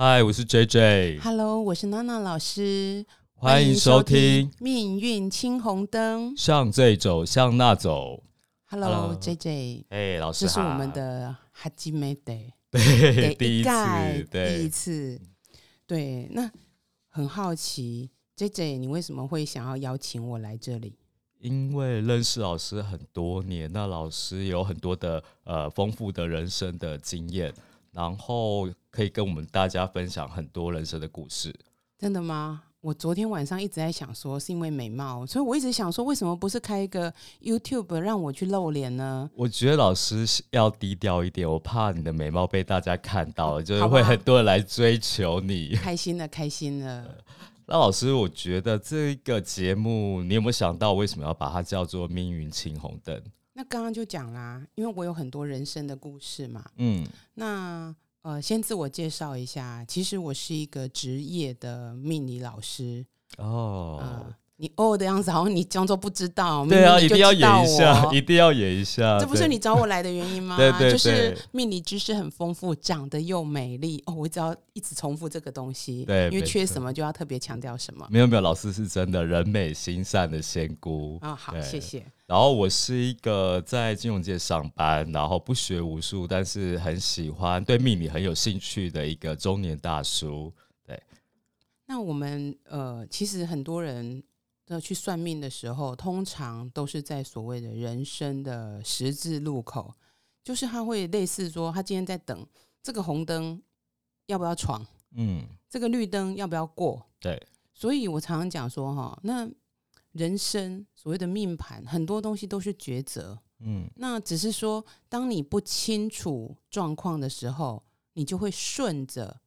嗨，我是 J J，Hello，我是娜娜老师，欢迎收听《命运青红灯》。向这走，向那走。Hello Hello，J J，哎、老师这是我们的哈基梅 day 对 第一次盖，第一，次。对，那很好奇，J J，你为什么会想要邀请我来这里？因为认识老师很多年，那老师有很多的呃丰富的人生的经验，然后可以跟我们大家分享很多人生的故事。真的吗？我昨天晚上一直在想说，是因为美貌，所以我一直想说，为什么不是开一个 YouTube 让我去露脸呢？我觉得老师要低调一点，我怕你的美貌被大家看到了，就是会很多人来追求你。开心了，开心了。那老师，我觉得这个节目，你有没有想到为什么要把它叫做“命运青红灯那刚刚就讲啦，因为我有很多人生的故事嘛。”？嗯，那呃，先自我介绍一下，其实我是一个职业的命理老师。哦，呃，你哦的样子，好像你装作不知道。对啊，一定要演一下，一定要演一下。这不是你找我来的原因吗？对对就是命理知识很丰富，长得又美丽。哦，我只要一直重复这个东西，对因为缺什么就要特别强调什么。没有没有，老师是真的人美心善的仙姑。啊、好，谢谢。然后我是一个在金融界上班，然后不学无术，但是很喜欢对命理很有兴趣的一个中年大叔。对那我们呃，其实很多人的去算命的时候，通常都是在所谓的人生的十字路口，就是他会类似说，他今天在等这个红灯要不要闯，嗯，这个绿灯要不要过。对，所以我常常讲说，哈，那人生所谓的命盘，很多东西都是抉择。嗯，那只是说，当你不清楚状况的时候，你就会顺着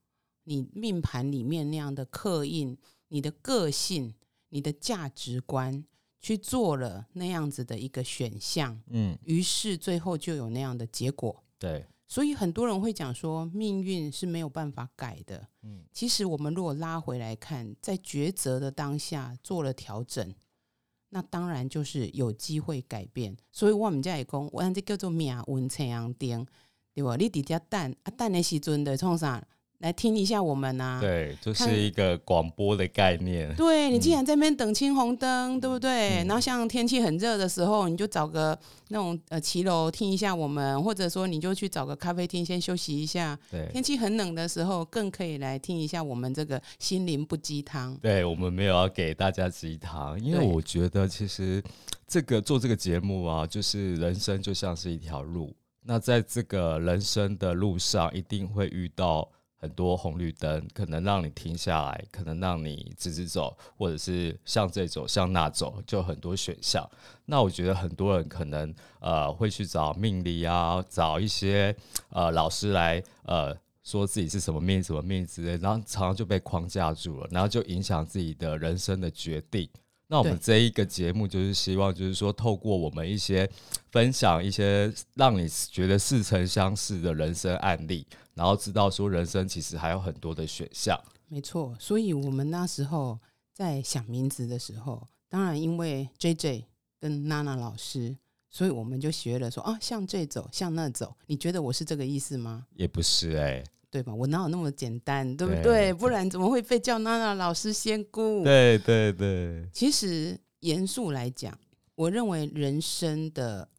你命盘里面那样的刻印、你的个性、你的价值观去做了那样子的一个选项，嗯，于是最后就有那样的结果。对，所以很多人会讲说，命运是没有办法改的。嗯，其实我们如果拉回来看，在抉择的当下做了调整，那当然就是有机会改变。所以我们家也讲，我按这叫做命运青阳灯，对吧？你底下等啊，等的时阵的创啥来听一下我们啊。对，就是一个广播的概念。对你既嗯然在那边等青红灯，对不对？嗯然后像天气很热的时候，你就找个那种呃骑楼听一下我们，或者说你就去找个咖啡厅先休息一下。对，天气很冷的时候，更可以来听一下我们这个心灵不鸡汤。对我们没有要给大家鸡汤，因为我觉得其实这个做这个节目啊，就是人生就像是一条路，那在这个人生的路上，一定会遇到很多红绿灯，可能让你停下来，可能让你直直走，或者是向这走向那走，就很多选项。那我觉得很多人可能呃会去找命理啊，找一些呃老师来呃说自己是什么命什么命之类，然后常常就被框架住了，然后就影响自己的人生的决定。那我们这一个节目就是希望，就是说透过我们一些分享一些让你觉得似曾相识的人生案例，然后知道说人生其实还有很多的选项。没错，所以我们那时候在想名字的时候，当然因为 J J 跟娜娜老师，所以我们就学了说啊，向这走，向那走。你觉得我是这个意思吗？也不是哎、对吧？我哪有那么简单，对不对对？不然怎么会被叫娜娜老师仙姑？对对对，其实严肃来讲，我认为人生的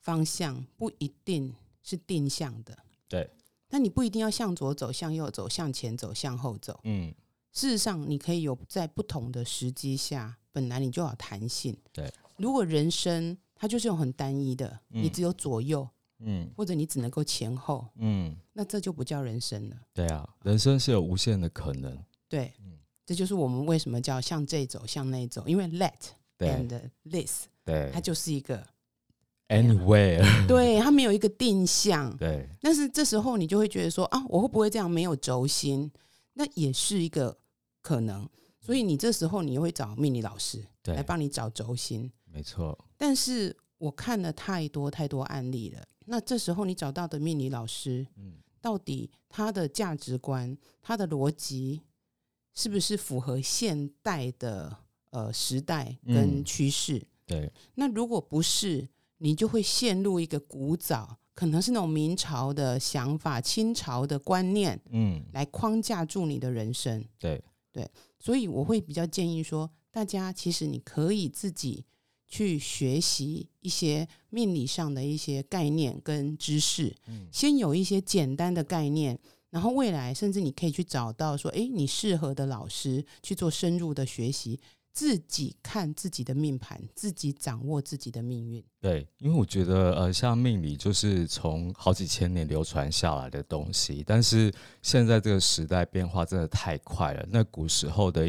方向不一定是定向的。对，但你不一定要向左走、向右走、向前走、向后走。嗯，事实上，你可以有在不同的时机下，本来你就有弹性。对，如果人生它就是用很单一的，嗯你只有左右，嗯或者你只能够前后，嗯，那这就不叫人生了。对啊，人生是有无限的可能。对，嗯这就是我们为什么叫向这走、向那走，因为 let and this 对它就是一个，，anywhere，对，它没有一个定向。对但是这时候你就会觉得说啊，我会不会这样没有轴心？那也是一个可能。所以你这时候你又会找命理老师来，帮你找轴心。没错，但是我看了太多太多案例了，那这时候你找到的命理老师，嗯到底他的价值观、他的逻辑，是不是符合现代的呃时代跟嗯趋势？对，那如果不是，你就会陷入一个古早可能是那种明朝的想法、清朝的观念嗯，来框架住你的人生。对。对，所以我会比较建议说，大家其实你可以自己去学习一些命理上的一些概念跟知识，嗯。先有一些简单的概念，然后未来甚至你可以去找到说，诶，你适合的老师去做深入的学习，自己看自己的命盘，自己掌握自己的命运。对，因为我觉得呃，像命理就是从好几千年流传下来的东西，但是现在这个时代变化真的太快了，那古时候的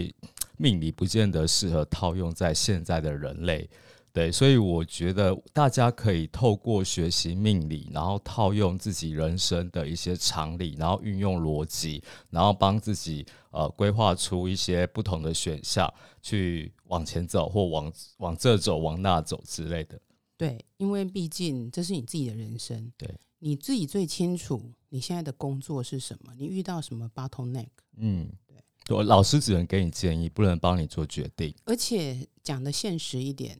命理不见得适合套用在现在的人类。对，所以我觉得大家可以透过学习命理，然后套用自己人生的一些常理，然后运用逻辑，然后帮自己呃规划出一些不同的选项，去往前走或往往这走、往那走之类的。对，因为毕竟这是你自己的人生，对你自己最清楚你现在的工作是什么，你遇到什么 bottleneck。嗯，对，老师只能给你建议，不能帮你做决定。而且讲的现实一点，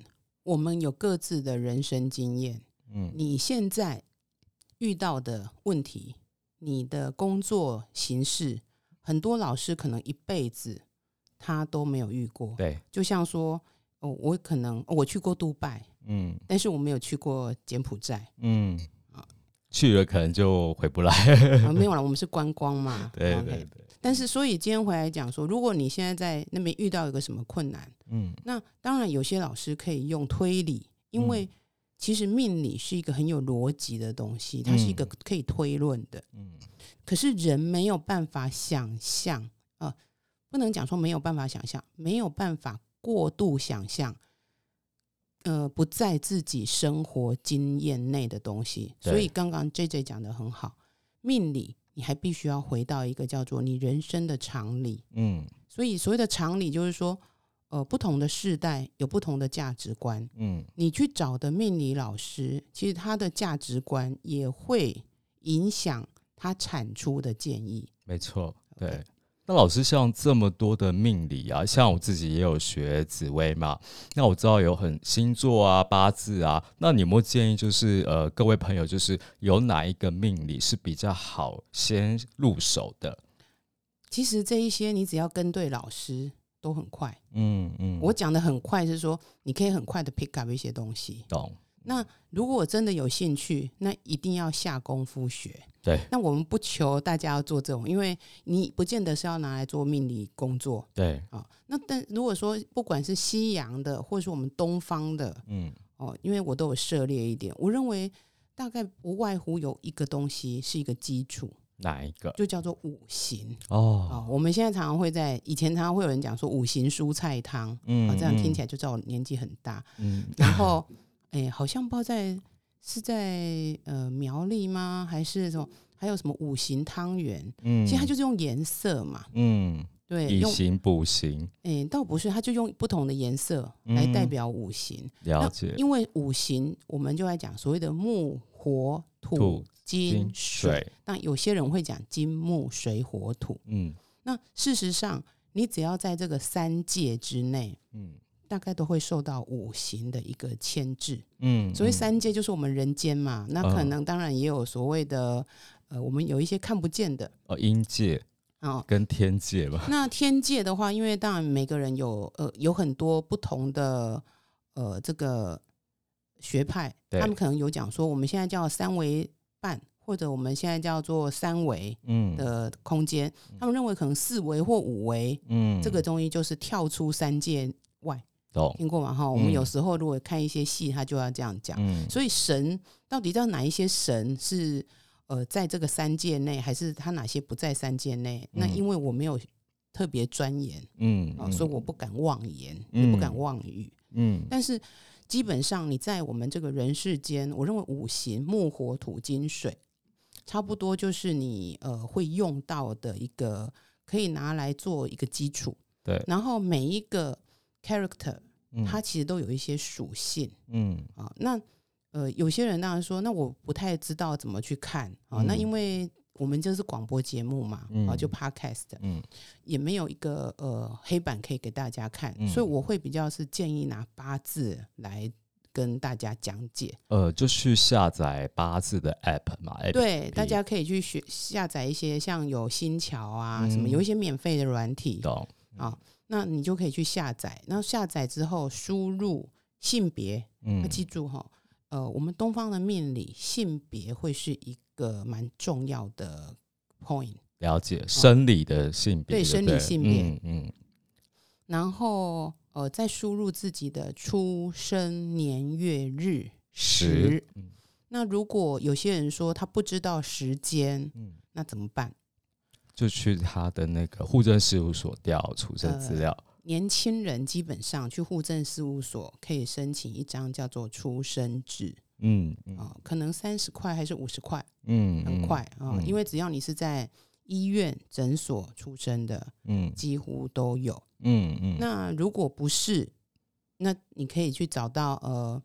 我们有各自的人生经验。嗯，你现在遇到的问题，你的工作形式，很多老师可能一辈子他都没有遇过。对，就像说，哦，我可能我去过杜拜，嗯但是我没有去过柬埔寨嗯，去了可能就回不来。啊，没有了，我们是观光嘛。对对对，但是，所以今天回来讲说，如果你现在在那边遇到一个什么困难，嗯那当然有些老师可以用推理，因为其实命理是一个很有逻辑的东西，它是一个可以推论的。嗯可是人没有办法想象，呃，不能讲说没有办法想象，没有办法过度想象，呃，不在自己生活经验内的东西。所以刚刚 J J 讲的很好，命理你还必须要回到一个叫做你人生的常理。嗯所以所谓的常理就是说，呃，不同的世代有不同的价值观，嗯你去找的命理老师，其实他的价值观也会影响他产出的建议。没错，对。那老师像这么多的命理啊，像我自己也有学紫微嘛，那我知道有很星座啊、八字啊，那你有没有建议，就是呃，各位朋友，就是有哪一个命理是比较好先入手的？其实这一些你只要跟对老师都很快。嗯嗯，我讲的很快是说，你可以很快的 pick up 一些东西。懂，那如果我真的有兴趣，那一定要下功夫学。对那我们不求大家要做这种，因为你不见得是要拿来做命理工作对，啊。那但如果说不管是西洋的，或者是我们东方的嗯哦，因为我都有涉猎一点，我认为大概不外乎有一个东西是一个基础，哪一个？就叫做五行哦，哦。我们现在常常会在以前常常会有人讲说五行蔬菜汤嗯啊，这样听起来，来就知道我年纪很大。嗯然后，哎、好像不知道在是在呃苗栗吗？还是什么？还有什么五行汤圆？嗯其实它就是用颜色嘛，嗯，对，用以形补形，哎、倒不是，它就用不同的颜色来代表五行。了解。因为五行，我们就来讲所谓的木、火、土、土金。水，那有些人会讲金木水火土。嗯那事实上，你只要在这个三界之内，嗯大概都会受到五行的一个牵制。嗯，所谓嗯。三界就是我们人间嘛，那可嗯能当然也有所谓的，呃，我们有一些看不见的哦，阴界哦。跟天界吧，那天界的话，因为当然每个人有呃有很多不同的呃这个学派，他们可能有讲说，我们现在叫三维半，或者我们现在叫做三维嗯。的空间，他们认为可能四维或五维嗯，这个东西就是跳出三界外，懂，听过吗？哈，我们嗯有时候如果看一些戏，他就要这样讲。嗯，所以神到底知道哪一些神是呃在这个三界内，还是他哪些不在三界内？那嗯因为我没有特别钻研啊、嗯嗯所以我不敢妄言，也不敢嗯妄语。嗯但是基本上你在我们这个人世间，我认为五行木火土金水，差不多就是你呃会用到的一个可以拿来做一个基础。对，然后每一个 character 嗯它其实都有一些属性。嗯啊，那呃，有些人当然说，那我不太知道怎么去看啊。那嗯因为我们这是广播节目嘛，啊，嗯就 podcast，嗯也没有一个呃黑板可以给大家看，嗯所以我会比较是建议拿八字来跟大家讲解。呃，就去下载八字的 app 嘛，对，大家可以去学下载一些像有新桥啊什么，嗯有一些免费的软体懂？啊，那你就可以去下载。然后下载之后输入性别，嗯要记住哈，呃，我们东方的命理性别会是一个蛮重要的 point。了解生理的性别，对生理性别嗯嗯然后呃，再输入自己的出生年月日时时。那如果有些人说他不知道时间，嗯那怎么办？就去他的那个户政事务所调出生呃资料。年轻人基本上去户政事务所可以申请一张叫做出生纸嗯嗯啊、可能三十块还是五十块，嗯，很快啊、嗯因为只要你是在医院诊所出生的，嗯几乎都有。嗯嗯，那如果不是，那你可以去找到呃，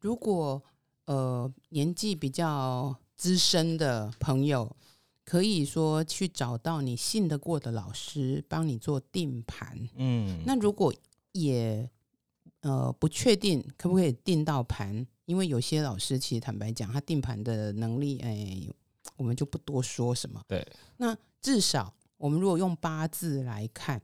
如果呃年纪比较资深的朋友，可以说去找到你信得过的老师帮你做定盘。嗯那如果也呃不确定可不可以定到盘，因为有些老师其实坦白讲，他定盘的能力，哎，我们就不多说什么。对，那至少我们如果用八字来看，嗯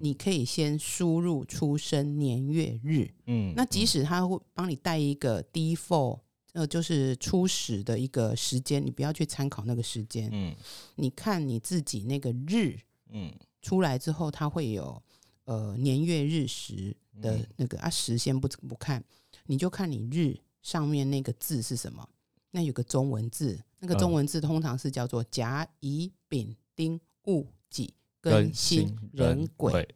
你可以先输入出生年月日。嗯那即使他会帮你带一个 default，呃，就是初始的一个时间，你不要去参考那个时间，嗯。你看你自己那个日嗯。出来之后，它会有呃年月日时的嗯。那个、啊时先不不看，你就看你日上面那个字是什么。那有个中文字，那个中嗯文字通常是叫做甲乙丙丁戊己庚庚辛辛壬癸。癸。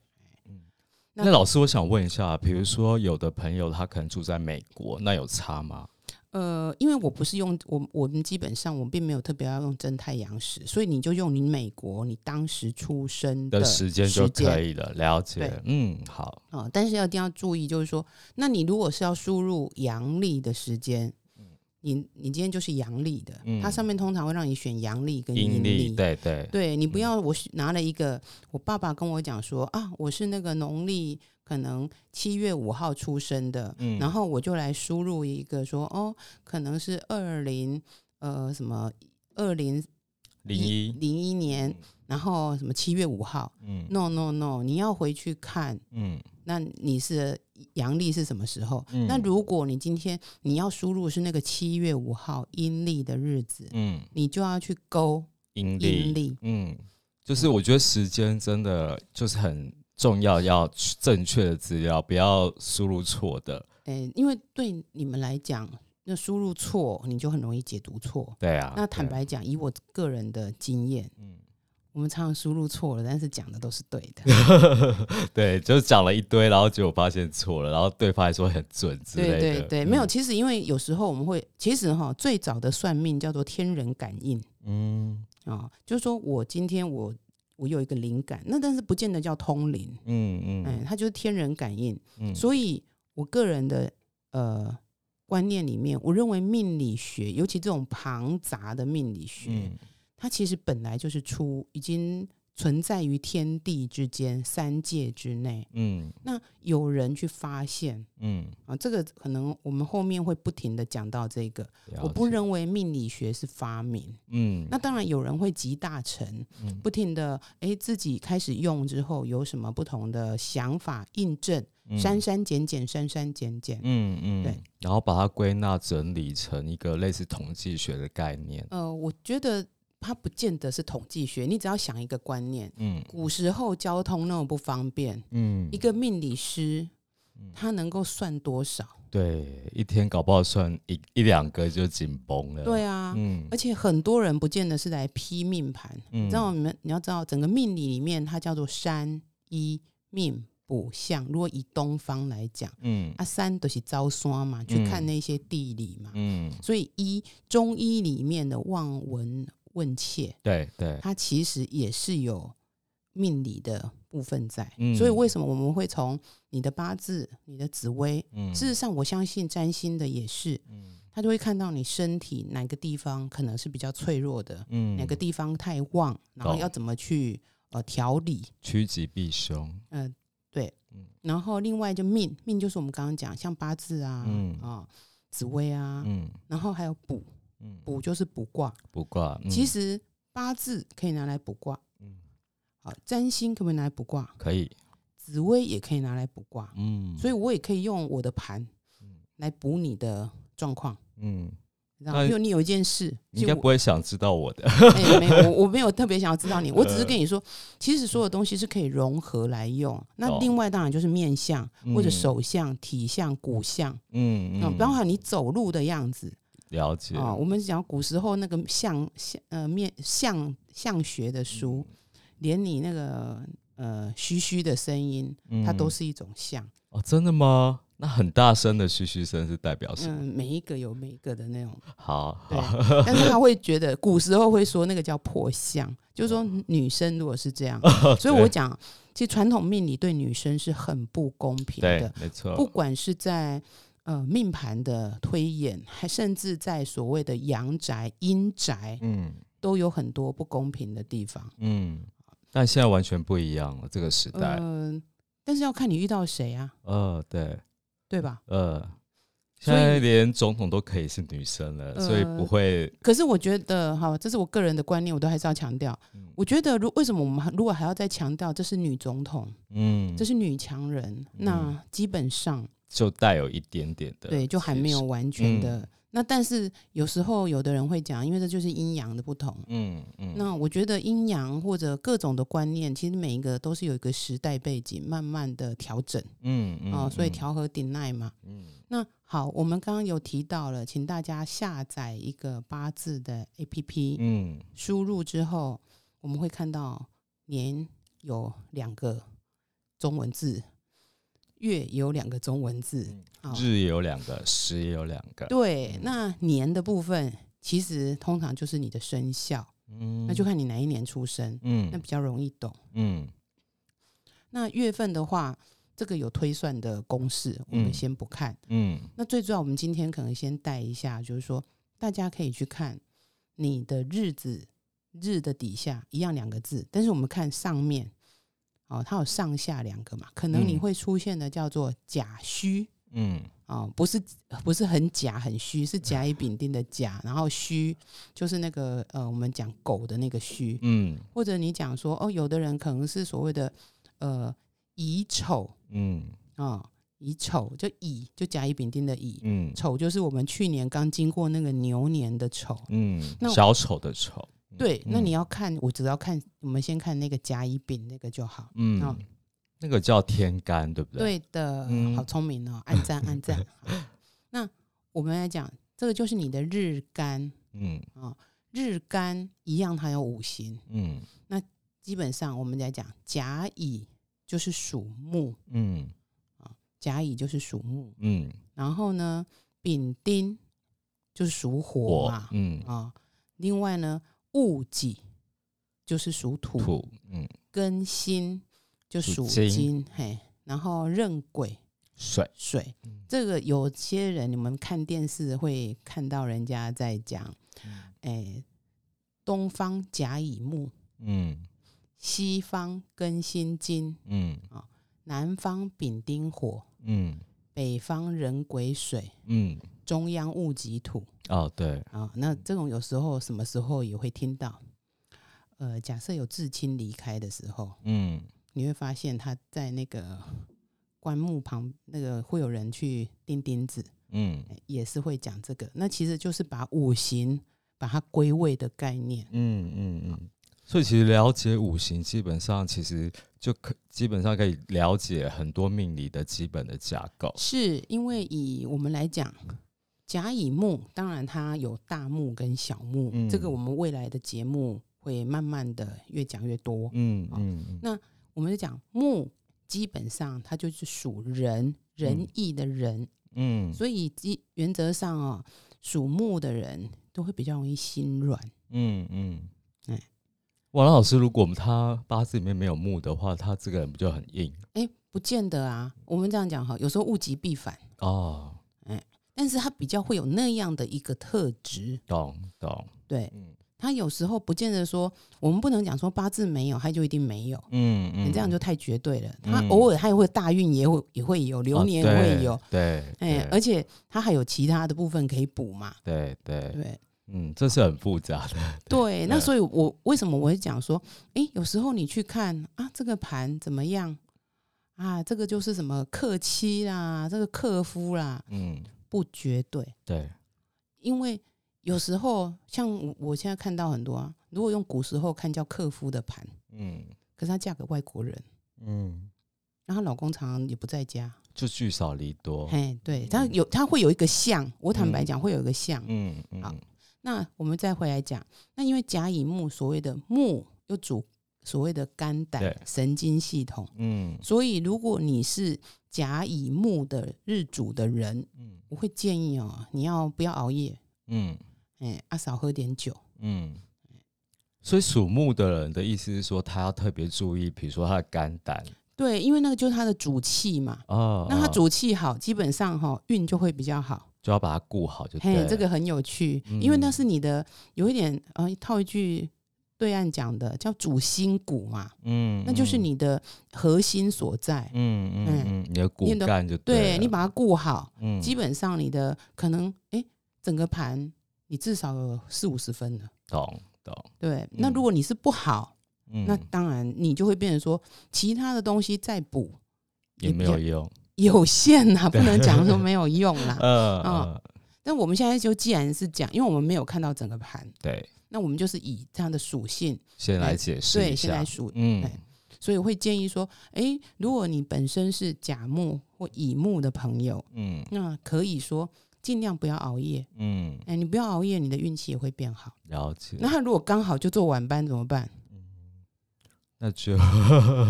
那那老师，我想问一下，比如说有的朋友他可能住在美国，那有差吗？呃，因为我不是用我我们基本上我并没有特别要用真太阳时，所以你就用你美国你当时出生的时间就可以以了，了解。嗯，好，啊、但是要一定要注意，就是说，那你如果是要输入阳历的时间，你你今天就是阳历的，嗯。它上面通常会让你选阳历跟阴阴历，对对，对你不要，我拿了一个，我爸爸跟我讲说啊，我是那个农历可能七月五号出生的，嗯。然后我就来输入一个说哦，可能是二零呃什么二零零一，零一年，然后什么七月五号嗯，no no no，你要回去看嗯。那你是阳历是什么时候？嗯。那如果你今天你要输入是那个七月五号阴历的日子，嗯，你就要去勾阴阴历，嗯，就是我觉得时间真的就是很重要，要正确的资料，不要输入错的。诶、因为对你们来讲，那输入错你就很容易解读错。对啊，那坦白讲，以我个人的经验，嗯，我们常常输入错了，但是讲的都是对的。对，就是讲了一堆，然后结果发现错了，然后对方还说很准之类对的。对对，没有。嗯，其实因为有时候我们会，其实哈，最早的算命叫做天人感应嗯啊、就是说我今天我我有一个灵感，那但是不见得叫通灵，嗯嗯，嗯它就是天人感应。嗯，所以我个人的呃观念里面，我认为命理学，尤其这种庞杂的命理学，嗯它其实本来就是出已经存在于天地之间三界之内。嗯那有人去发现嗯，啊，这个可能我们后面会不停的讲到这个。我不解认为命理学是发明，嗯那当然有人会集大成，嗯不停的哎自己开始用之后有什么不同的想法印证，嗯删删减减，删删减减。嗯嗯，对，然后把它归纳整理成一个类似统计学的概念。呃，我觉得它不见得是统计学，你只要想一个观念，嗯。古时候交通那么不方便，嗯。一，个命理师嗯。他能够算多少？对，一天搞不好算一一两个就紧绷了。对啊，嗯。而且很多人不见得是来批命盘，嗯。你知道你们你要知道，整个命理里面它叫做山一命卜相。如果以东方来讲，嗯。啊山都是招山嘛，去看嗯那些地理嘛，嗯，所以一中医里面的望闻问切，对对，它其实也是有命理的部分在。嗯所以为什么我们会从你的八字、你的紫微，嗯事实上我相信占星的也是，嗯他就会看到你身体哪个地方可能是比较脆弱的，嗯，哪个地方太旺，然后要怎么去呃调理。趋吉避凶？嗯、对嗯。然后另外就命，命就是我们刚刚讲像八字啊，嗯啊、紫薇啊，嗯然后还有卜，嗯，卜就是卜卦。卜卦，嗯其实八字可以拿来卜卦，嗯好，占星可不可以拿来卜卦？可以，紫薇也可以拿来卜卦，嗯，所以我也可以用我的盘嗯来补你的状况。嗯，你知道吗，那比如你有一件事，你应该不会想知道我的，我哎没有，我我没有特别想要知道你，我只呃是跟你说，其实所有东西是可以融合来用。那另外当然就是面相或者嗯手相、体相、骨相嗯嗯，包含你走路的样子了解啊。我们讲古时候那个相相呃面相相学的书，嗯连你那个呃嘘嘘的声音，它都嗯是一种相。哦，真的吗？那很大声的嘘嘘声是代表什么？嗯，每一个有每一个的那种好对好，但是他会觉得古时候会说那个叫破相，就是说女生如果是这样，所以我讲，其实传统命理对女生是很不公平对的，，没错，不管是在呃命盘的推演，还甚至在所谓的阳宅、阴宅，嗯都有很多不公平的地方。嗯，但现在完全不一样了，这个时代，嗯、但是要看你遇到谁啊，呃，对，对吧？呃，现在连总统都可以是女生了，所以呃不会，可是我觉得，哈，这是我个人的观念，我都还是要强调。嗯我觉得，如为什么我们如果还要再强调这是女总统，嗯，这是女强人，那基本上就带有一点点的，对就还没有，完全的。嗯那但是有时候有的人会讲，因为这就是阴阳的不同。嗯嗯，那我觉得阴阳或者各种的观念，其实每一个都是有一个时代背景，慢慢的调整嗯嗯啊、所以嗯调和顶耐嘛。嗯那好，我们刚刚有提到了，请大家下载一个八字的 APP，、嗯输入之后，我们会看到年有两个中文字，月也有两个中文字。日也有两个，时也有两个，对，嗯。那年的部分其实通常就是你的生肖，嗯。那就看你哪一年出生，那嗯比较容易懂。嗯。那月份的话，这个有推算的公式，我们嗯先不看。嗯。那最主要，我们今天可能先带一下，就是说大家可以去看你的日子日的底下一样两个字，但是我们看上面哦，它有上下两个嘛，可能你嗯。会出现的叫做甲虚嗯。哦，不是不是很甲很虚，是甲乙丙丁的甲，然后虚就是那个呃我们讲狗的那个虚，嗯。或者你讲说哦，有的人可能是所谓的呃乙丑嗯。哦，乙丑就乙就甲乙丙丁的乙，嗯。丑就是我们去年刚经过那个牛年的丑。嗯，那小丑的丑，对，那嗯你要看，我只要看，我们先看那个甲乙丙那个就好。嗯哦，那个叫天干，对不对？，对的，嗯好聪明哦，按赞 按赞。那我们来讲，这个就是你的日干嗯啊、日干一样，它有五行。嗯那基本上我们来讲，甲乙就是属木，嗯甲乙就是属木。嗯，然后呢，丙丁就是属火火嘛，，嗯啊、另外呢，戊己就是属土，土，嗯庚辛就属属金金，嘿，然后壬癸水，水嗯。这个有些人你们看电视会看到人家在讲，哎，东方甲乙木，嗯西方庚辛金，嗯啊南方丙丁火，嗯北方壬癸水，嗯，中央戊己土。哦对，啊，那这种有时候什么时候也会听到，呃，假设有至亲离开的时候，嗯你会发现他在那个棺木旁，那个会有人去钉钉子，嗯也是会讲这个。那其实就是把五行把它归位的概念。嗯嗯嗯，所以其实了解五行，基本上其实就可基本上可以了解很多命理的基本的架构。是因为以我们来讲，甲乙木，当然它有大木跟小木，嗯这个我们未来的节目会慢慢的越讲越多。嗯嗯嗯那我们就讲木，基本上它就是属人，仁义的人，嗯所以基原则上哦，属木的人都会比较容易心软。嗯嗯，哎王老师，如果他八字里面没有木的话，他这个人不就很硬哎，不见得啊。我们这样讲哈，有时候物极必反。哦？但但是他比较会有那样的一个特质。懂懂，对嗯。他有时候不见得说，我们不能讲说八字没有，他就一定没有。嗯嗯，你这样就太绝对了。他嗯。偶尔他也会大运也会也会有，流哦年也会有，对，哎、对。而且他还有其他的部分可以补嘛。对对，对。嗯，这是很复杂的，对，那所以我为什么我会讲说，哎、有时候你去看啊，这个盘怎么样？啊？这个就是什么克妻啦，这个克夫啦，嗯，不绝对，对，因为有时候像我我现在看到很多啊，如果用古时候看叫克夫的盘，嗯。可是她嫁给外国人，嗯，然后她老公常常也不在家，就聚少离多，嘿，对，她有她会有一个像，我坦白嗯讲会有一个像。嗯嗯好嗯。那我们再回来讲，那因为甲乙木所谓的木又主所谓的肝胆神经系统，嗯。所以如果你是甲乙木的日主的人，嗯。我会建议哦，你要不要熬夜，嗯。哎，啊少喝点酒。嗯。所以属木的人的意思是说，他要特别注意，比如说他的肝胆。对，因为那个就是他的主气嘛。哦，那他哦主气好，基本上哈、运就会比较好。就要把它顾好，就嘿这个很有趣，因为那嗯是你的有一点呃，套一句对岸讲的叫主心骨嘛，嗯，那就是嗯你的核心所在。嗯嗯嗯，你的骨干就了对你把它顾好，嗯基本上你的可能哎，整个盘你至少有四五十分了。懂懂，对，那嗯如果你是不好，嗯，那当然你就会变成说其他的东西再补也没有用。有限呐、不能讲说没有用啦。嗯嗯嗯，但我们现在就既然是讲，因为我们没有看到整个盘，对，那我们就是以这样的属性，先来解释对，一下先来。数，嗯哎所以我会建议说，诶，如果你本身是甲木或乙木的朋友，嗯那可以说尽量不要熬夜。嗯，哎，你不要熬夜，你的运气也会变好。了解。那他如果刚好就做晚班怎么办？那就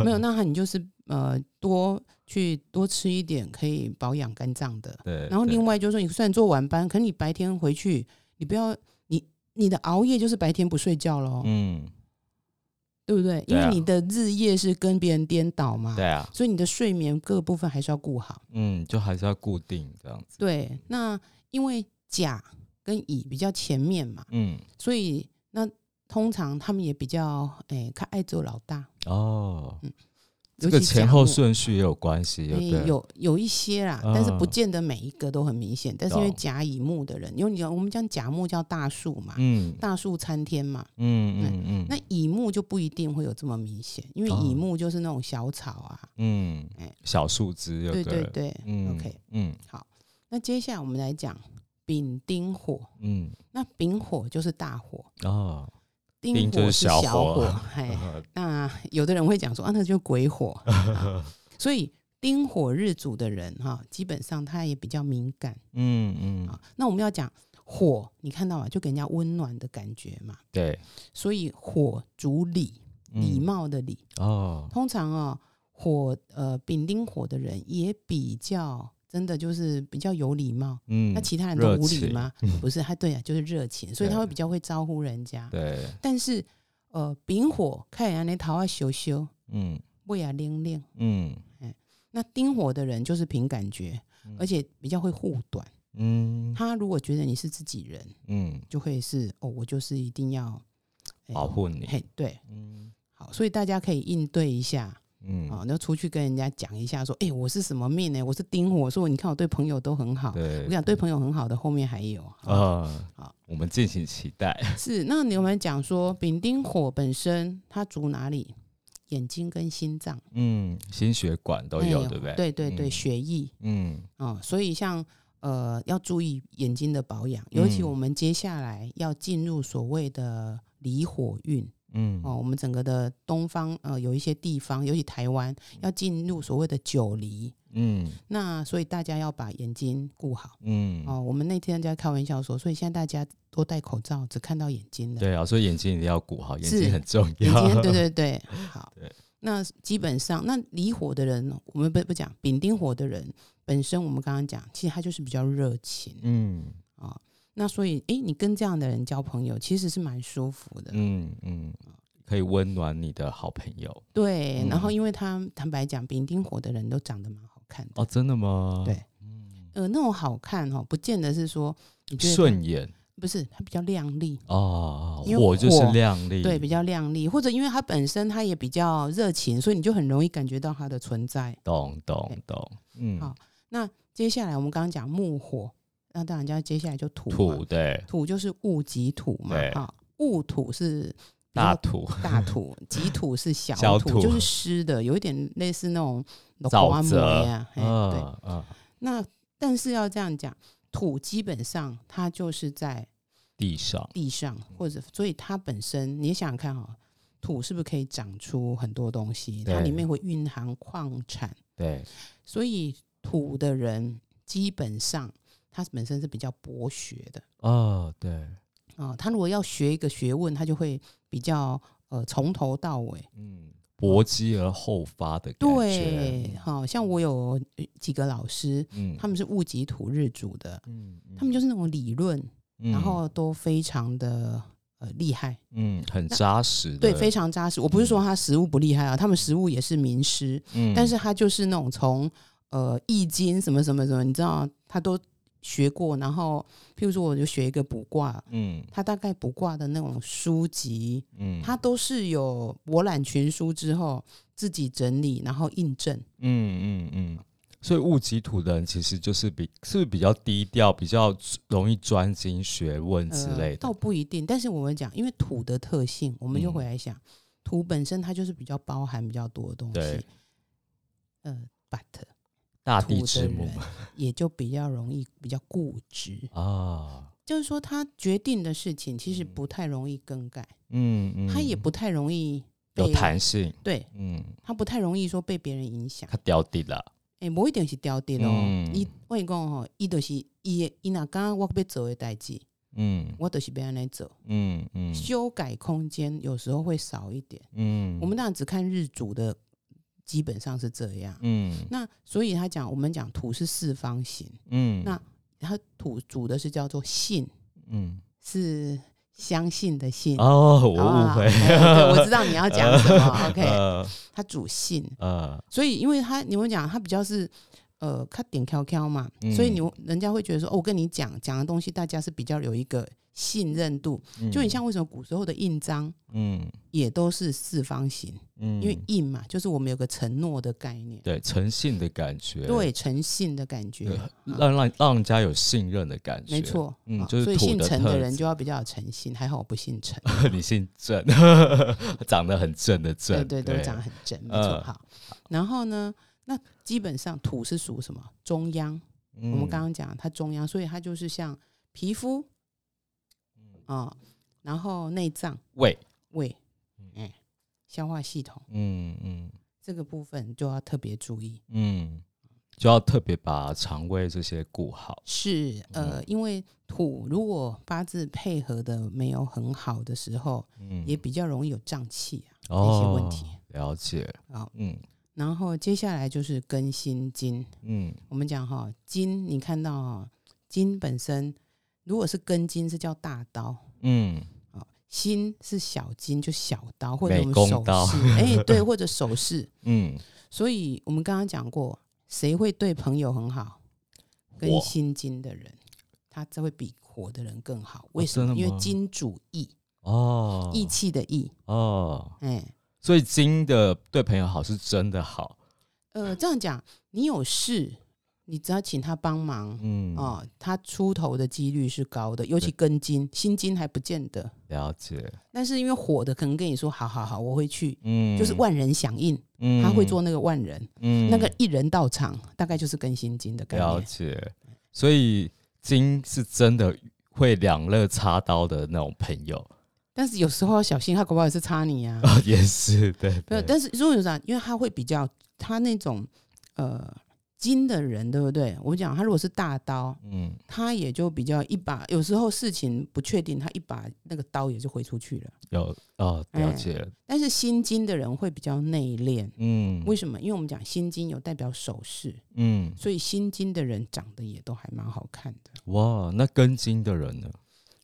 没有，那他你就是呃多去多吃一点可以保养肝脏的。对。然后另外就是说，你虽然做晚班，可是你白天回去，你不要你你的熬夜就是白天不睡觉喽，嗯，对不对？因为你的日夜是跟别人颠倒嘛，对啊，所以你的睡眠各部分还是要顾好。嗯，就还是要固定这样子。对，那因为甲跟乙比较前面嘛，嗯，所以那通常他们也比较诶，看爱做老大。哦，嗯这个前后顺序也有关系，对不诶对？有有一些啦，但是不嗯见得每一个都很明显。但是因为甲乙木的人，因为你我们讲甲木叫大树嘛，嗯大树参天嘛，嗯嗯嗯，那乙木就不一定会有这么明显，因为哦乙木就是那种小草啊。嗯哎小树枝就对对对嗯，OK。嗯好那接下来我们来讲丙丁火，嗯那丙火就是大火，哦，丁火是小小火嘿，那有的人会讲说啊，那就鬼火。啊所以丁火日主的人哈，基本上他也比较敏感嗯嗯，啊。那我们要讲火，你看到吗？就给人家温暖的感觉嘛。对，所以火主礼，礼嗯貌的礼。哦，通常哦，火呃丙丁火的人也比较真的就是比较有礼貌。嗯，那其他人都无礼情吗？不是，他对啊，就是热情，所以他会比较会招呼人家。对，但是呃，丙火看人家头啊羞羞，嗯胃啊亮亮。嗯那丁火的人就是凭感觉，而且比较会护短。嗯他如果觉得你是自己人，嗯，就会是哦，我就是一定要哎保护你，嘿，对，嗯好，所以大家可以应对一下嗯，啊，那出去跟人家讲一下，说，哎、我是什么命呢？我是丁火，说你看我对朋友都很好。对，我讲，对朋友很好的后面还有啊，啊，好我们敬请期待。是。那你有没有讲说，丙丁火本身它主哪里？眼睛跟心脏嗯，心血管都有，哎对不对？对对对，嗯血液嗯哦、所以像呃要注意眼睛的保养，尤其嗯我们接下来要进入所谓的离火运嗯哦，我们整个的东方呃有一些地方，尤其台湾要进入所谓的九黎，嗯那所以大家要把眼睛顾好嗯，哦。我们那天在开玩笑说，所以现在大家都戴口罩，只看到眼睛了。对啊，所以眼睛一定要顾好，眼睛很重要眼要。睛，对对 对，好对。那基本上，那离火的人，我们不不讲丙丁火的人本身，我们刚刚讲，其实他就是比较热情嗯啊、那所以，诶，你跟这样的人交朋友，其实是蛮舒服的。嗯嗯，可以温暖你的好朋友。对，然后嗯因为他坦白讲，丙丁火的人都长得蛮好看的。哦，真的吗？对嗯呃，那种好看哈，不见得是说顺眼不是它比较亮丽，哦，火就是火亮丽，对，比较亮丽，或者因为它本身它也比较热情，所以你就很容易感觉到它的存在。懂懂懂，嗯，好那接下来我们刚刚讲木火，那当然家接下来就土土对土就是戊己土嘛对，啊，戊土是大土 大土，己土是小小土就是湿的，有一点类似那种沼泽呀，对。嗯嗯，那但是要这样讲，土基本上它就是在地上地上，或者所以它本身，你想想看哈，土是不是可以长出很多东西？它里面会蕴含矿产，对所以土的人基本上他本身是比较博学的。哦对，啊、他如果要学一个学问，他就会比较呃从头到尾。嗯，搏击而后发的感觉，对，好像我有呃几个老师，嗯，他们是戊己土日主的，嗯，他们就是那种理论，嗯。然后都非常的呃厉害，嗯很扎实，对，非常扎实。我不是说他实物不厉害啊，他们实物也是名师，嗯，但是他就是那种从呃易经什么什么什么，你知道他都学过。然后譬如说，我就学一个卜卦，嗯他大概卜卦的那种书籍，嗯，他都是有博览群书之后自己整理，然后印证。嗯嗯嗯，所以戊己土的人其实就是比是不是比较低调，比较容易专精学问之类的，呃倒不一定。但是我们讲，因为土的特性，我们就嗯回来想，土本身它就是比较包含比较多的东西。呃，but 大地之母。人也就比较容易比较固执，啊，就是说他决定的事情其实不太容易更改，嗯嗯，他也不太容易有弹性，对嗯，他不太容易说被别人影响。他掉地了，诶、无一定是掉地咯。嗯、我跟你讲吼，伊就是伊的伊若刚我要做的代志，嗯。我就是要安尼做。嗯嗯。修改空间有时候会少一点。嗯，我们当然只看日主的，基本上是这样。嗯那所以他讲，我们讲土是四方形，嗯那他土主的是叫做信，嗯是相信的信。哦，我误会，哎我知道你要讲什么。OK，呃它主信，呃所以因为他你们讲他比较是呃，他点 QQ 嘛，嗯所以你人家会觉得说，哦，我跟你讲讲的东西，大家是比较有一个信任度，就很像为什么古时候的印章嗯。也都是四方形，嗯，因为印嘛，就是我们有个承诺的概念，对诚信的感觉，对，诚信的感觉。让让让人家有信任的感觉，没，错，啊嗯就是所以姓陈的人就要比较有诚信，还好我不姓陈，你姓郑，长得很正的正，对对，都长得很正，没错。嗯好，然后呢，那基本上土是属什么？中央，我我们刚刚讲它中央，所以它就是像皮肤，啊，然后内脏、胃，胃，哎，消化系统嗯嗯这个部分就要特别注意。嗯，就要特别把肠胃这些顾好，是呃，因为土如果八字配合的没有很好的时候，嗯，也比较容易有胀气啊哦那些问题。了解，好。嗯然后接下来就是庚辛金，嗯我们讲哈金，你看到哈金本身如果是根金是叫大刀嗯，啊，辛是小金就小刀或者我们手势，哎对，或者手势。嗯，所以我们刚刚讲过，谁会对朋友很好？庚火辛金的人，他才会比火的人更好。为什么？因为金主义，哦，义气的义，哦，哎。所以金的对朋友好是真的好，呃，这样讲，你有事，你只要请他帮忙，嗯，哦，他出头的几率是高的，尤其跟金、心金还不见得。了解，但是因为火的可能跟你说，好好好，我会去，嗯，就是万人响应，嗯，他会做那个万人，嗯。那个一人到场，大概就是跟心金的概了。解，所以金是真的会两肋插刀的那种朋友，但是有时候要小心，他搞不好也是插你啊。哦，也是对，没有，但是如果有啥，因为他会比较他那种呃金的人，对不对？我讲他如果是大刀，嗯，他也就比较一把，有时候事情不确定，他一把那个刀也就挥出去了。有哦，了解了，但是心金的人会比较内敛，嗯，为什么？因为我们讲心金有代表首饰，嗯，所以心金的人长得也都还蛮好看的。哇，那根金的人呢？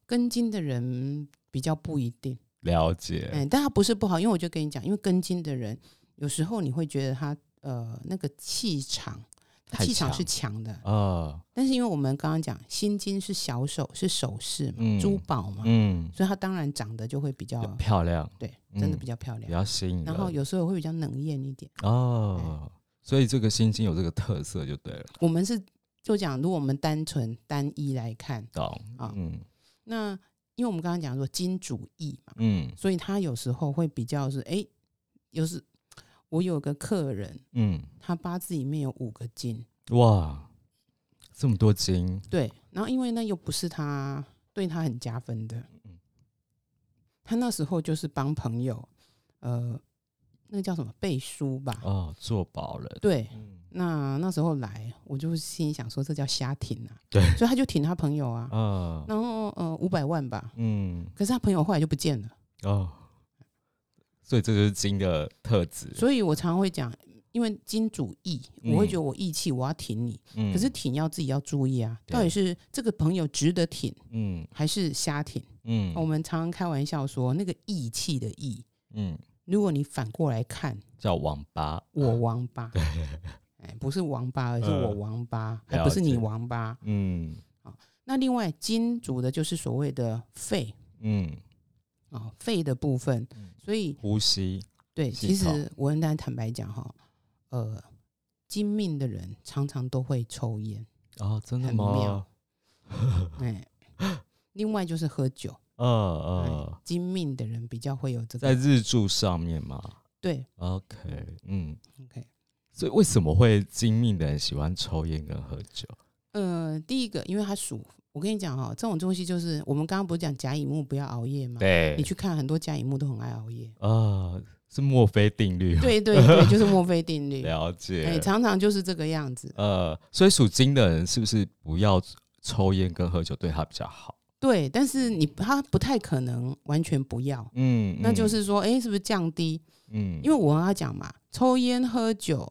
根金的人比较不一定，了解，嗯，但他不是不好，因为我就跟你讲，因为根金的人有时候你会觉得他呃那个气场太气场是强的。啊，但是因为我们刚刚讲心经是小手是首饰嘛，嗯珠宝嘛，嗯，所以它当然长得就会比较漂亮，对，真的嗯比较漂亮。比较吸引。然后有时候会比较冷艳一点。哦，所以这个心经有这个特色就对了，我们是就讲，如果我们单纯单一来看，懂？啊嗯那因为我们刚刚讲说金主义嘛，嗯所以他有时候会比较是哎，有时我有个客人，嗯，他八字里面有五个金，哇，这么多金，对，然后因为那又不是他对他很加分的，他那时候就是帮朋友，呃，那个叫什么背书吧，哦，做保人，对，嗯。那那时候来，我就心里想说，这叫瞎挺啊，对所以他就挺他朋友啊，啊，然后呃五百万吧，嗯。可是他朋友后来就不见了，哦，所以这就是金的特质，所以我常常会讲，因为金主义，嗯我会觉得我义气，我要挺你，嗯。可是挺要自己要注意啊，到底是这个朋友值得挺，嗯。还是瞎挺？嗯。我们常常开玩笑说，那个义气的义，嗯，如果你反过来看，叫王八，我王八，哎，不是王八，而是我王八，还不是你王八。嗯。那另外金主的就是所谓的肺嗯，啊，肺的部分，所以呼吸，对，其实我跟大家坦白讲哈，呃，精命的人常常都会抽烟，哦，真的很吗 另外就是喝酒，呃哎呃，精命的人比较会有这在，日柱上面嘛对，OK，嗯，，OK。所以为什么会精命的人喜欢抽烟跟喝酒？呃，第一个，因为他属，我跟你讲哈，这种东西就是我们刚刚不是讲甲乙木不要熬夜吗？对你去看很多甲乙木都很爱熬夜。啊，是墨菲定律吗，对对对，就是墨菲定律。了哎，解。常常就是这个样子。呃，所以属金的人是不是不要抽烟跟喝酒对他比较好？对，但是你他不太可能完全不要，嗯，那就嗯是说，哎，是不是降低？嗯，因为我跟他讲嘛，抽烟喝酒。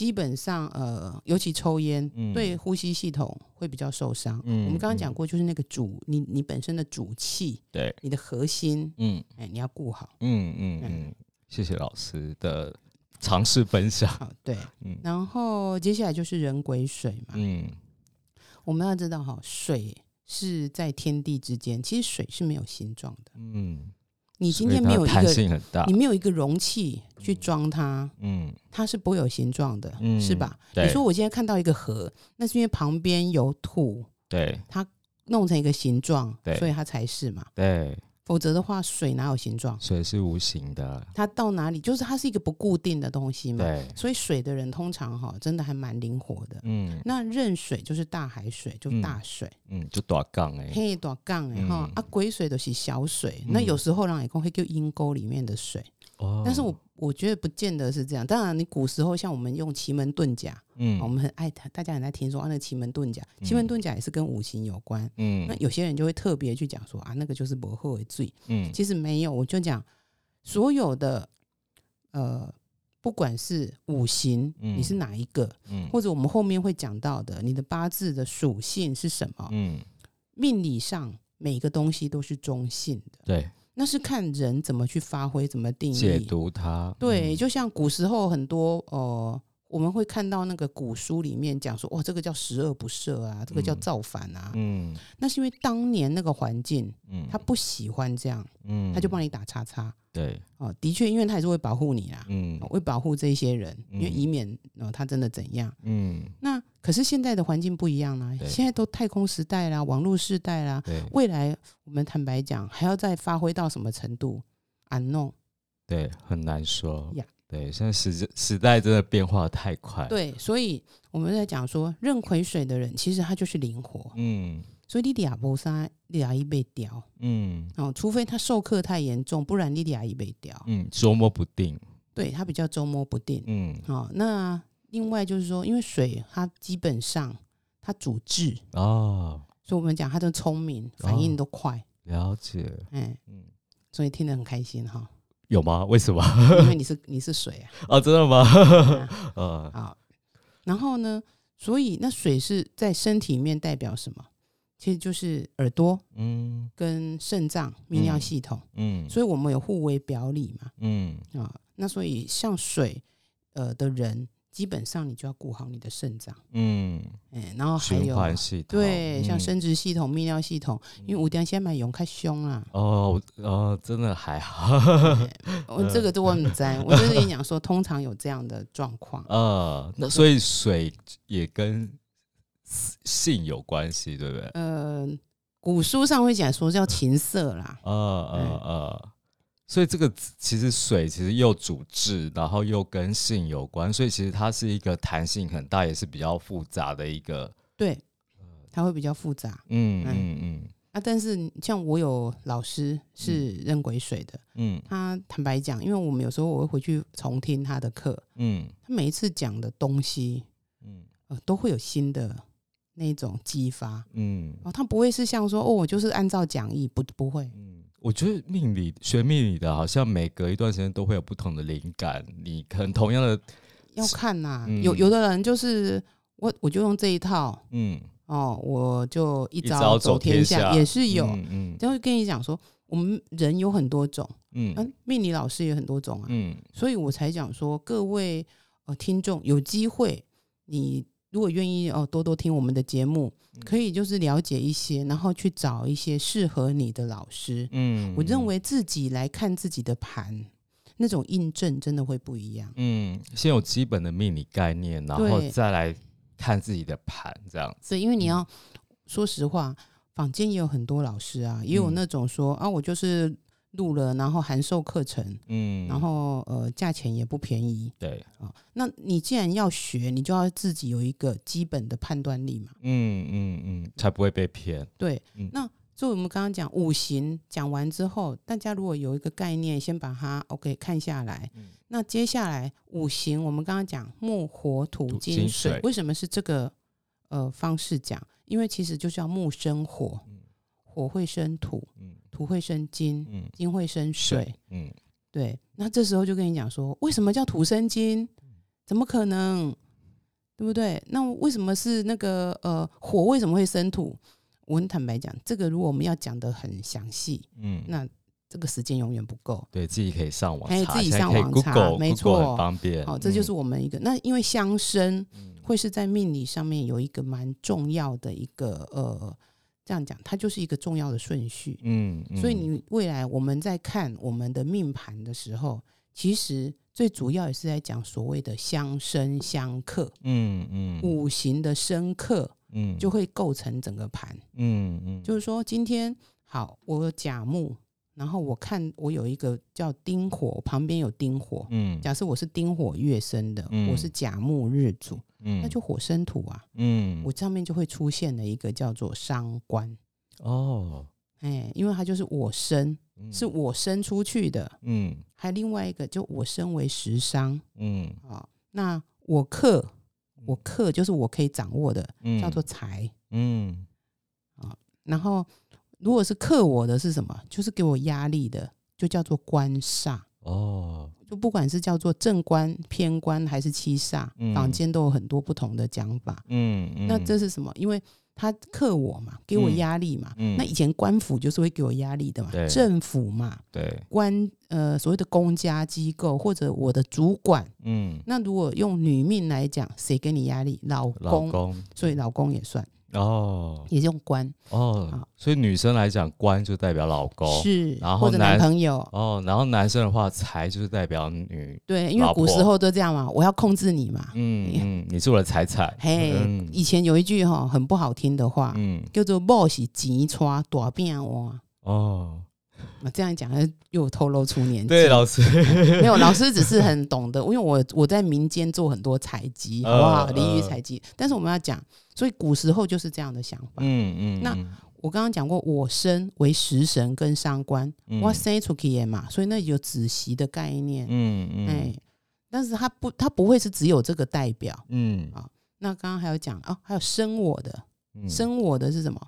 基本上，呃，尤其抽烟、嗯对呼吸系统会比较受伤。嗯我们刚刚讲嗯过，就是那个主，你你本身的主气，对，你的核心，嗯哎，你要顾好。嗯嗯嗯，谢谢老师的尝试分享。好，对。嗯然后接下来就是人鬼水嘛，嗯我们要知道哈，水是在天地之间，其实水是没有形状的。嗯，你今天没有一个，性很大你。没有一个容器去装它，嗯，它是不会有形状的，嗯是吧？你说我今天看到一个河，那是因为旁边有土对它弄成一个形状对，所以它才是嘛。对，否则的话，水哪有形状？水是无形的。它到哪里就是它是一个不固定的东西嘛。对，所以水的人通常哈，真的还蛮灵活的。嗯那壬水就是大海水，就嗯大水。嗯，就短杠哎。嘿短杠哎哈嗯啊，癸水都是小水，嗯那有时候让也讲会叫阴沟里面的水，哦。但是我我觉得不见得是这样。当然，你古时候像我们用奇门遁甲，嗯。我们很爱大家很爱听说啊，那个奇门遁甲，奇门遁甲也是跟五行有关。嗯。那有些人就会特别去讲说啊，那个就是不后为罪，嗯。其实没有，我就讲所有的呃，不管是五行，嗯。你是哪一个，嗯。或者我们后面会讲到的，你的八字的属性是什么？嗯，命理上每个东西都是中性的，对，那是看人怎么去发挥，怎么定义解义。读它。对，嗯就像古时候很多呃，我们会看到那个古书里面讲说，哇，这个叫十恶不赦啊，这个叫嗯造反啊。嗯那是因为当年那个环境，嗯，他不喜欢这样，嗯他就帮你打叉叉。对，哦，的确，因为他也是会保护你啦，嗯哦会保护这些人，因为嗯以免哦他真的怎样。嗯那可是现在的环境不一样啦，对现在都太空时代啦，网络时代啦，未来我们坦白讲，还要再发挥到什么程度？unknown。对，很难说呀。对，现在时时代真的变化太快。，对，所以我们在讲说，认癸水的人，其实他就是灵活，嗯所以你俩波沙俩一被掉嗯哦，除非他授课太严重，不然你俩一被掉。嗯，捉摸不定。对他比较捉摸不定。嗯哦，那另外就是说，因为水它基本上它主智，哦，所以我们讲他的聪明，反应都快，了解。哎、嗯，所以听得很开心哈，有吗？为什么？因为你是你是水啊，啊，真的吗？啊。呃，好，然后呢，所以那水是在身体里面代表什么？其实就是耳朵嗯。跟肾脏泌尿嗯系统，嗯。所以我们有互为表里嘛，嗯。啊，那所以像水呃的人，基本上你就要顾好你的肾脏，嗯，哎，然后还循有环系统，对，像嗯生殖系统、泌尿系统，因为五点现在买用太凶啊。哦哦，真的还好，我这个都我很在，我就是跟你讲说，通常有这样的状况。呃，那所以水也跟性有关系，对不对？呃，古书上会讲说叫情色啦，呃呃呃，所以这个其实水其实又主治，然后又跟性有关，所以其实它是一个弹性很大，也是比较复杂的一个，对，它会比较复杂嗯嗯嗯嗯啊。但是像我有老师是认鬼水的，嗯他坦白讲，因为我们有时候我会回去重听他的课，嗯他每一次讲的东西，嗯呃，都会有新的那种激发。嗯哦，他不会是像说哦，我就是按照讲义，不不会。嗯，我觉得命理学命理的，好像每隔一段时间都会有不同的灵感，你可能同样的，要看呐、嗯有有的人就是我我就用这一套嗯，哦，我就一一招招走天下，也是有。嗯嗯就会跟你讲说，我们人有很多种，嗯嗯，命理老师也很多种啊，嗯所以我才讲说，各位呃听众有机会，你如果愿意哦，多多听我们的节目，嗯可以就是了解一些，然后去找一些适合你的老师。嗯，我认为自己来看自己的盘，那种印证真的会不一样。嗯，先有基本的命理概念，然后再来看自己的盘，这样子。所以因为你要说实话，坊间也有很多老师啊，也有嗯那种说、啊，我就是录了，然后函授课程，嗯，然后呃价钱也不便宜对，啊。那你既然要学，你就要自己有一个基本的判断力嘛。嗯嗯嗯，才不会被骗。对，嗯那所以我们刚刚讲五行讲完之后，大家如果有一个概念，先把它 OK 看下来。嗯那接下来五行，我们刚刚讲木、火、土、土金、金水水，为什么是这个呃方式讲？因为其实就是要木生火，嗯火会生土，嗯土会生金，嗯，金会生水。嗯对，那这时候就跟你讲说，为什么叫土生金？怎么可能？对不对？那为什么是那个呃火为什么会生土？我很坦白讲，这个如果我们要讲的很详细，嗯，那这个时间永远不够。对自己可以上网哎查，可以自己上网查 Google，没 Google 错很方便。哦，这就是嗯我们一个。那因为相生嗯会是在命理上面有一个蛮重要的一个呃，这样讲，它就是一个重要的顺序。嗯，嗯所以你未来我们在看我们的命盘的时候，其实最主要也是在讲所谓的相生相克，嗯嗯五行的生克嗯就会构成整个盘。嗯嗯就是说，今天好，我有甲木，然后我看我有一个叫丁火，旁边有丁火。嗯。假设我是丁火月生的，嗯我是甲木日主，嗯那就火生土啊，嗯。我上面就会出现了一个叫做伤官，哦。哎，因为它就是我生，嗯是我生出去的，嗯。还有另外一个就我身为食伤嗯。啊、那我克，我克就是我可以掌握的，嗯叫做财。嗯。然后如果是克我的是什么？就是给我压力的，就叫做官煞。哦就不管是叫做正官、偏官还是七煞，嗯坊间都有很多不同的讲法。嗯嗯那这是什么？因为他克我嘛，给我嗯压力嘛。嗯那以前官府就是会给我压力的嘛，政府嘛，对官呃所谓的公家机构或者我的主管。嗯那如果用女命来讲，谁给你压力？老公所以老公也算，哦。也用官。哦，所以女生来讲官就代表老公是，然后男男朋友。哦，然后男生的话财就是代表女对，因为古时候都这样嘛，我要控制你嘛。嗯嗯，你是我的财产。嘿，嗯。以前有一句哈很不好听的话，嗯。叫做“莫是钱穿大饼碗哦，”。那这样讲又透露出年纪。对老师没有老师只是很懂得，因为我我在民间做很多采集，好不好？呃鲤鱼呃采集，但是我们要讲，所以古时候就是这样的想法。嗯嗯那嗯我刚刚讲过，我生为食神跟伤官，嗯我生出去的嘛，所以那有子息的概念。嗯嗯哎，但是他不，它不会是只有这个代表。嗯那刚刚还有讲哦，还有生我的，嗯生我的是什么？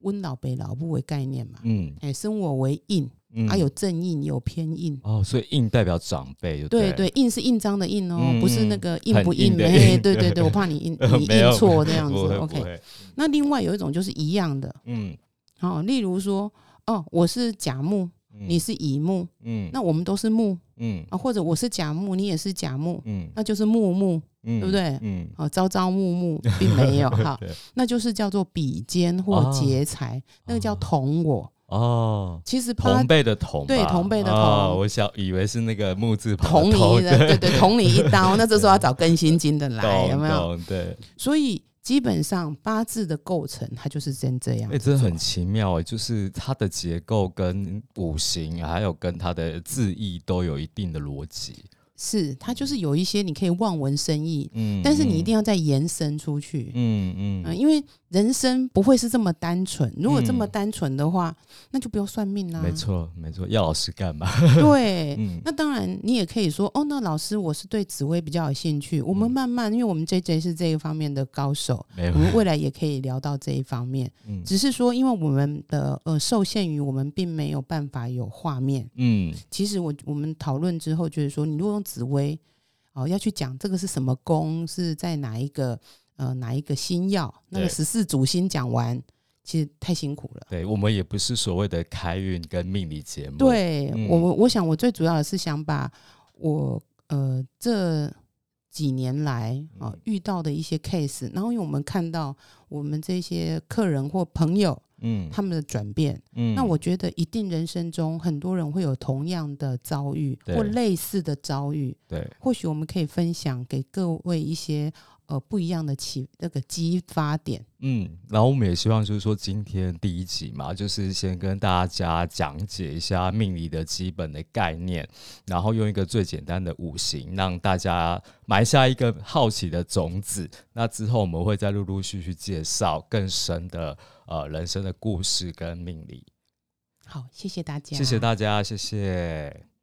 温老北老不为概念嘛。嗯哎，生我为印，嗯还有正印，有偏印。哦，所以印代表长辈就对对对，印是印章的印哦，嗯不是那个印不印的。硬的嘿，对对对，我怕你 印你印错这样子 OK，那另外有一种就是一样的，嗯哦，例如说，哦，我是甲木，你是乙木，嗯。那我们都是木。嗯。啊，或者我是甲木，你也是甲木，嗯。那就是木木嗯，对不对？嗯，啊，朝朝暮暮 并没有哈，那就是叫做比肩或哦劫财，那个叫同我。哦，其实同辈的同，对同辈的哦同我想以为是那个木字旁捅你的，对对，捅你一刀。那这时候要找更新金的来，有没有？对，所以基本上八字的构成，它就是真这样哎。真的很奇妙哎，就是它的结构跟五行，还有跟它的字义都有一定的逻辑。是，它就是有一些你可以望文生义，嗯但是你一定要，再延伸出去。嗯嗯、嗯，因为人生不会是这么单纯。如果这么嗯单纯的话，那就不用算命啦。没，错没错，要老师干嘛？对。嗯那当然，你也可以说，哦，那老师，我是对紫薇比较有兴趣。我们嗯慢慢，因为我们 J J 是这一方面的高手，我，们未来也可以聊到这一方面。嗯只是说，因为我们的呃受限于我们并没有办法有画面。嗯其实我我们讨论之后，就是说，你如果用紫薇哦要去讲这个是什么宫，是在哪一个呃哪一个新药，那个十四主星讲完，其实太辛苦了。对我们也不是所谓的开运跟命理节目，，对、嗯。我我我想我最主要的是想把我呃这几年来啊、嗯遇到的一些 case，然后因为我们看到我们这些客人或朋友嗯。他们的转变，嗯。那我觉得一定人生中很多人会有同样的遭遇或类似的遭遇，对。或许我们可以分享给各位一些呃不一样的启那个激发点。嗯，然后我们也希望就是说，今天第一集嘛，就是先跟大家讲解一下命理的基本的概念，然后用一个最简单的五行，让大家埋下一个好奇的种子。那之后我们会再陆陆续续介绍更深的呃人生的故事跟命理。好，谢谢大家，谢谢大家，谢谢。